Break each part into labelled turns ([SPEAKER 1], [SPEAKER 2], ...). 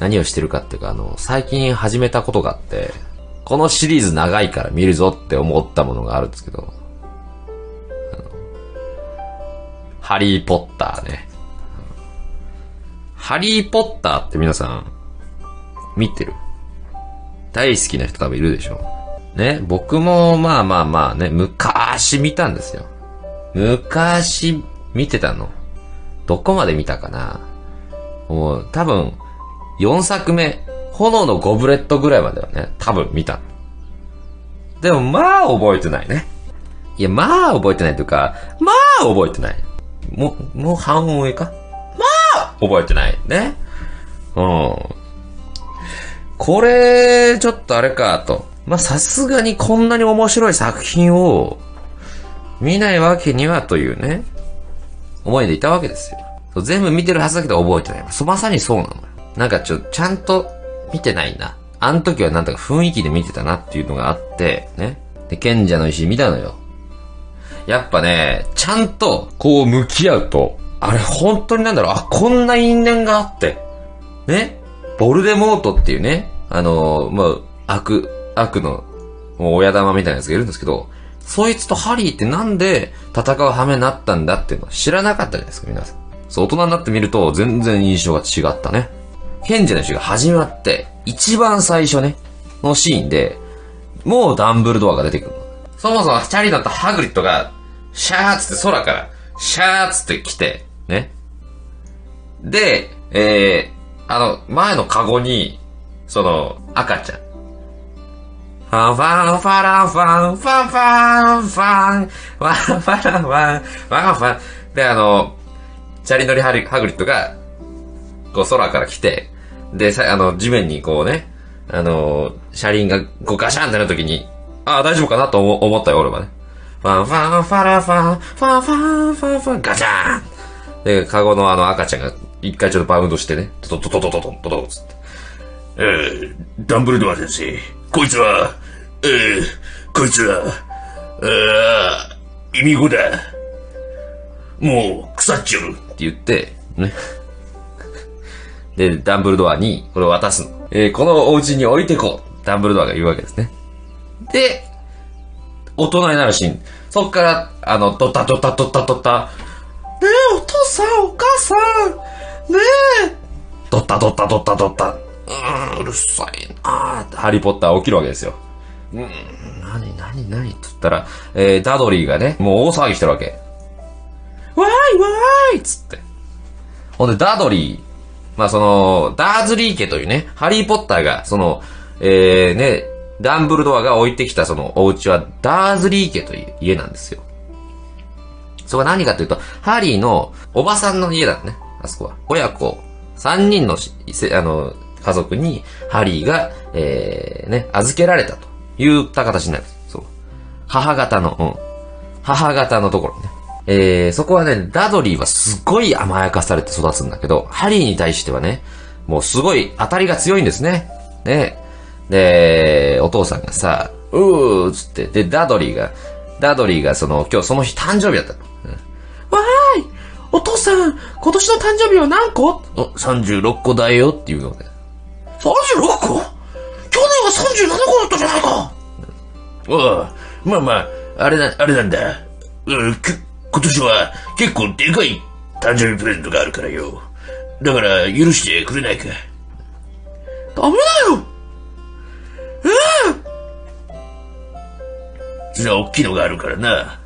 [SPEAKER 1] 何をしてるかっていうか、あの、最近始めたことがあって、このシリーズ長いから見るぞって思ったものがあるんですけど、ハリーポッターね。ハリーポッターって皆さん、見てる？大好きな人多分いるでしょね、僕もまあまあまあね、昔見たんですよ。昔見てたの。どこまで見たかなもう多分、4作目、炎のゴブレットぐらいまではね、多分見た。でもまあ覚えてないね。いや、まあ覚えてないというか、まあ覚えてない。も、もう半音上か？まあ覚えてないね。うん。これ、ちょっとあれかと。まあ、さすがにこんなに面白い作品を見ないわけにはというね、思いでいたわけですよ。全部見てるはずだけど覚えてない。まさにそうなの。なんかちょ、ちゃんと見てないな。あの時はなんだか雰囲気で見てたなっていうのがあって、ね。で、賢者の石見たのよ。やっぱね、ちゃんとこう向き合うと、あれ本当になんだろう、あ、こんな因縁があって、ね。ボルデモートっていうね、あのまあ、悪、悪の、もう親玉みたいなやつがいるんですけど、そいつとハリーってなんで戦う羽目になったんだっていうのは知らなかったじゃないですか、皆さん。そう、大人になってみると全然印象が違ったね。賢者の石が始まって、一番最初ね、のシーンで、もうダンブルドアが出てくる。そもそもチャリノとハグリッドが、シャーっつって空から、シャーっつって来て、ね。で、えー、あの、前のカゴに、その、赤ちゃん。ファンファンファランファン、ファンファンファン、ファンファランファン、ファンファン。で、あの、チャリ乗りハリハグリッドが、こう空から来て、で、さ、あの、地面にこうね、あの、車輪がこうガシャンってなるときに、ああ、大丈夫かな？と思思ったよ、俺はね。ファンファンファラファン、ファンファンファンファン、ガチャンで、カゴのあの赤ちゃんが一回ちょっとバウンドしてね、トトトトトトトトトつって。
[SPEAKER 2] えー、ダンブルドア先生、こいつは、えー、こいつは、あー、忌み子だ。もう、腐っちゃる。
[SPEAKER 1] って言って、ね。で、ダンブルドアにこれを渡すの。えーこのお家に置いてこう。ダンブルドアが言うわけですね。で、大人になるシーン。そっから、あの、ドタドタドタドタ。ねえ、お父さん、お母さん。ねえ。ドタドタドタドタ。うーん、うるさいなーハリーポッター起きるわけですよ。うーん、なになになにって言ったら、えー、ダドリーがね、もう大騒ぎしてるわけ。わーいわーいっつって。ほんで、ダドリー、まあその、ダーズリー家というね、ハリーポッターが、その、えー、ね、ダンブルドアが置いてきたそのお家は、ダーズリー家という家なんですよ。そこは何かというと、ハリーのおばさんの家だね、あそこは。親子、三人の、あの、家族に、ハリーが、えー、ね、預けられたといった形になる。そう。母方の、うん。母方のところね。えー、そこはね、ダドリーはすごい甘やかされて育つんだけど、ハリーに対してはね、もうすごい当たりが強いんですね。ね。で、お父さんがさ、うーっつって、で、ダドリーが、ダドリーがその、今日その日誕生日だったの。うんわーいお父さん、今年の誕生日は何個？お ?36 個だよっていうので。
[SPEAKER 2] 36個？去年は37個だったじゃないか。おうまあまあ、あれな、あれなんだ。うん、今年は結構でかい誕生日プレゼントがあるからよ。だから、許してくれないか。
[SPEAKER 1] ダメだよ
[SPEAKER 2] それは大きいのがあるからな。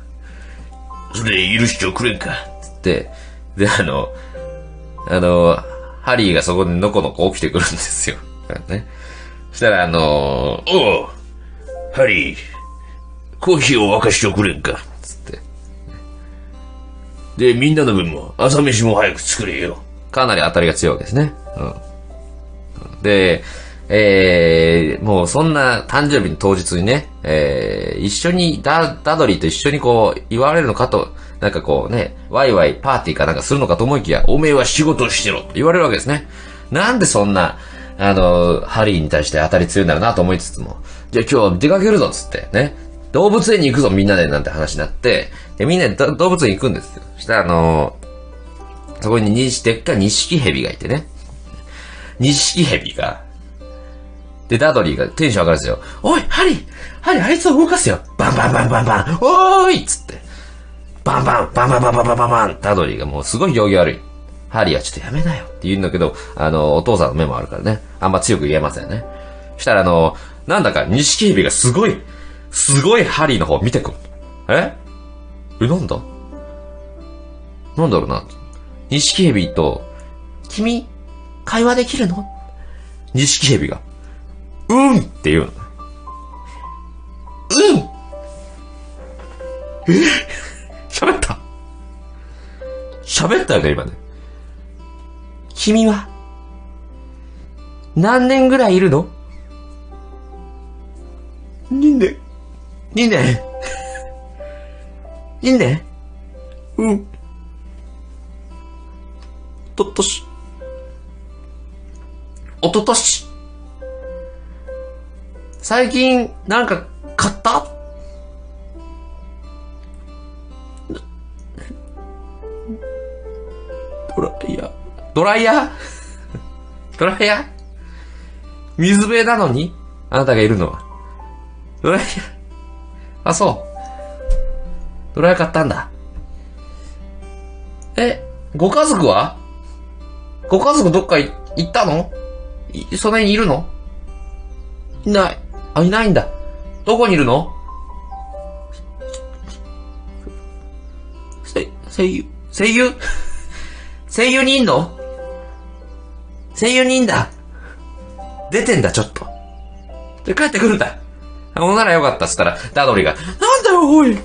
[SPEAKER 2] それ許しておくれんか。
[SPEAKER 1] って、で、あの、あの、ハリーがそこでのこのこ起きてくるんですよ。ね。そしたら、あの、
[SPEAKER 2] おう、ハリー、コーヒーを沸かしておくれんか。で、みんなの分も朝飯も早く作れよ。
[SPEAKER 1] かなり当たりが強いわけですね。うん。で、えー、もうそんな誕生日の当日にね、えー、一緒にダ、ダドリーと一緒にこう、言われるのかと、なんかこうね、ワイワイパーティーかなんかするのかと思いきや、
[SPEAKER 2] おめえは仕事してろ。
[SPEAKER 1] と言われるわけですね。なんでそんな、あの、ハリーに対して当たり強いんだろうなと思いつつも、じゃあ今日は出かけるぞっつって、ね。動物園に行くぞみんなでなんて話になって、で、みんなで動物園行くんですよ。そしたらあの、そこににでっかい錦蛇がいてね。ニシキヘビが、で、ダドリーがテンション上がるんですよ。おい、ハリーハリーあいつを動かすよバンバンバンバンバンおーいっつって。バンバンバンバンバンバンバンバンバンダドリーがもうすごい行儀悪い。ハリーはちょっとやめなよって言うんだけど、あの、お父さんの目もあるからね。あんま強く言えませんね。したらあの、なんだか、錦蛇がすごい、すごいハリーの方見てくる。え？え、なんだ？なんだろうな。錦蛇と、君、会話できるの？錦蛇が、うん！って言うの。うん！え？喋った？喋ったよね、今ね。君は、何年ぐらいいるの？二年。二年うん。おととし。おととし。最近、なんか、買った？ドライヤー。ドライヤー？ドライヤー？水辺なのに？あなたがいるのは。ドライヤー。あ、そう。ドライヤー買ったんだ。え、ご家族は？ご家族どっかい行ったの？いその辺にいるの？いない。あ、いないんだ。どこにいるの？せ、声優、声優？声優にいんの？声優にいんだ。出てんだ、ちょっと。で、帰ってくるんだ。あ、ほんならよかったっつったら、ダドリが、なんだよ、おい。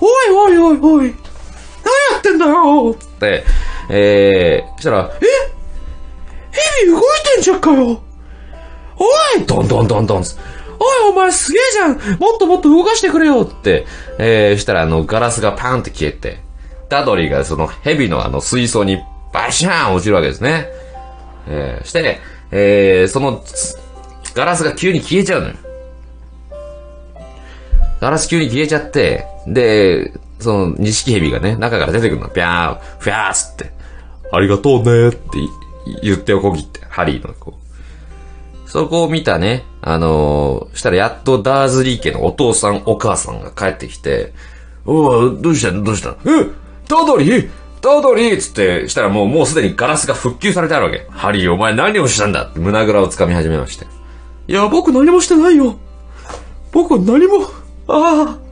[SPEAKER 1] おいおいおいおい。何やってんだよ。つって、えー、したら、え？ヘビ動いてんじゃんかよ。おい。どんどんどんどんつおい、お前すげえじゃん。もっともっと動かしてくれよ。って、えー、したらあの、ガラスがパーンって消えて、ダドリーがそのヘビのあの水槽にバシャーン落ちるわけですね。えー、してね、えー、その、つガラスが急に消えちゃうのよ。ガラス急に消えちゃって、で、その、錦蛇がね、中から出てくるの。ぴゃー、ふやーっつって、ありがとうねって言っておこぎって、ハリーのこう。そこを見たね、あのーしたらやっとダーズリー家のお父さんお母さんが帰ってきて、おうどうしたの？どうしたの？え？ダドリ？ーダドリ？ーつって、したらもう、もうすでにガラスが復旧されてあるわけ。ハリーお前何をしたんだ？って胸ぐらを掴み始めまして。いや、僕何もしてないよ。僕何も、ああ。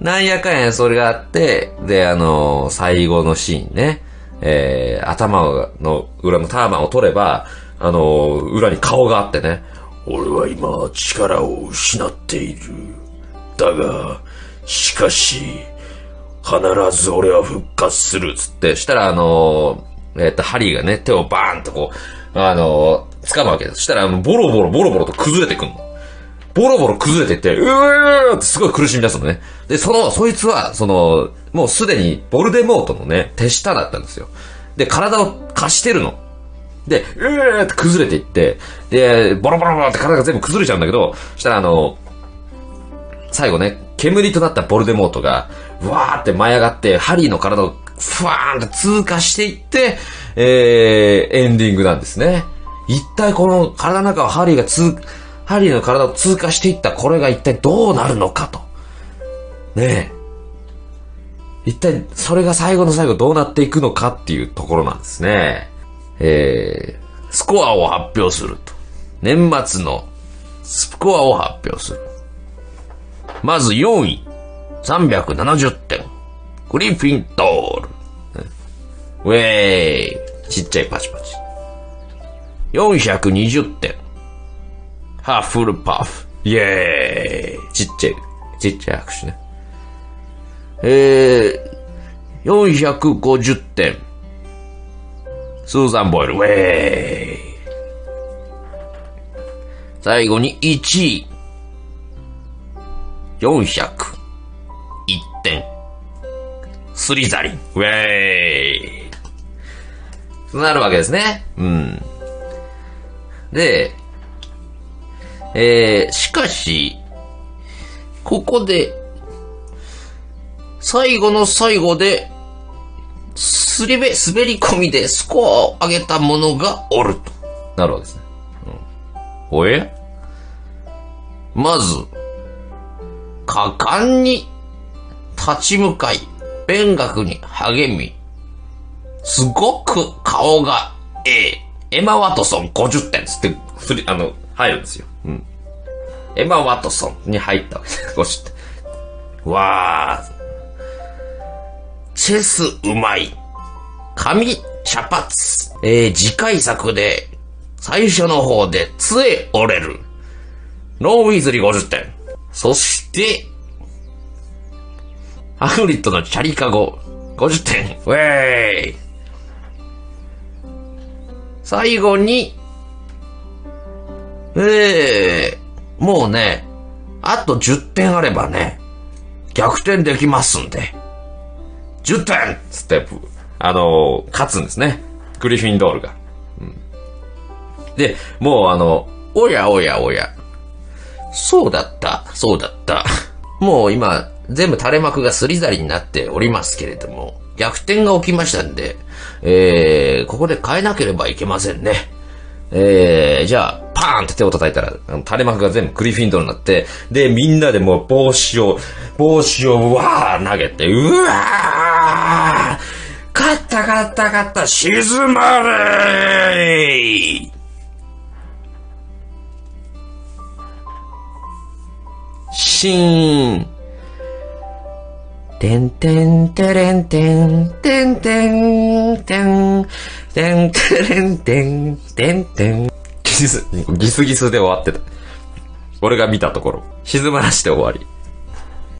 [SPEAKER 1] なんやかんやそれがあって、で、あのー最後のシーンね、えー、頭の裏のターバンを取れば、あのー裏に顔があってね、
[SPEAKER 2] 俺は今力を失っている。だが、しかし、必ず俺は復活する。
[SPEAKER 1] つって、したらあのーえっ、と、ハリーがね、手をバーンとこう、あのー掴むわけです。したら、ボロボロボロボロと崩れてくんの。ボロボロ崩れてって、うーってすごい苦しみ出すのね。で、その、そいつは、その、もうすでにボルデモートのね、手下だったんですよ。で、体を貸してるの。で、うーって崩れていって、で、ボロボロボロって体が全部崩れちゃうんだけど、そしたらあの、最後ね、煙となったボルデモートが、わーって舞い上がって、ハリーの体をふわーんと通過していって、えー、エンディングなんですね。一体この体の中をハリーが通、ハリーの体を通過していったこれが一体どうなるのかと。ねえ。一体それが最後の最後どうなっていくのかっていうところなんですね。えー、スコアを発表すると。年末のスコアを発表する。まず4位。370点。グリフィンドール。ウェーイ。ちっちゃいパチパチ。420点。ハッフルパフ。イェーイ。ちっちゃい、ちっちゃい拍手ね。えー、450点。スーザン・ボイル。ウェーイ。最後に1位。401点。スリザリン。ウェーイ。そうなるわけですね。うん。で、えー、しかし、ここで、最後の最後で、
[SPEAKER 2] すりべ、滑り込みでスコアを上げた者がおると。
[SPEAKER 1] なるほどですね。うん。おえ？
[SPEAKER 2] まず、果敢に立ち向かい、勉学に励み、すごく顔がええ。エマ・ワトソン50点つって、
[SPEAKER 1] あの、入るんですよ。うん。エマ・ワトソンに入ったわけです。50点。
[SPEAKER 2] わあ、チェスうまい。髪茶髪。えー、次回作で、最初の方で杖折れる。ロンウィーズリー50点。そして、ハグリッドのチャリカゴ50点。ウェーイ。最後に、ええもうね、あと10点あればね、逆転できますんで。10点
[SPEAKER 1] ステップ。あの勝つんですね。グリフィンドールが。で、もうあの、
[SPEAKER 2] おやおやおや。そうだった、そうだった。もう今、全部垂れ幕がすりざりになっておりますけれども、逆転が起きましたんで、えー、ここで変えなければいけませんね。えー、じゃあ、
[SPEAKER 1] パーンって手を叩いたら、垂れ幕が全部グリフィンドルになって、で、みんなでもう帽子を、帽子をわー投げて、うわー勝った勝った勝った沈まれー
[SPEAKER 2] シーン。てんてんてれんてん、てんてん、てん、てんてれんてん、てんてん。
[SPEAKER 1] ギス、ギスギスで終わってた。俺が見たところ。沈まらして終わり。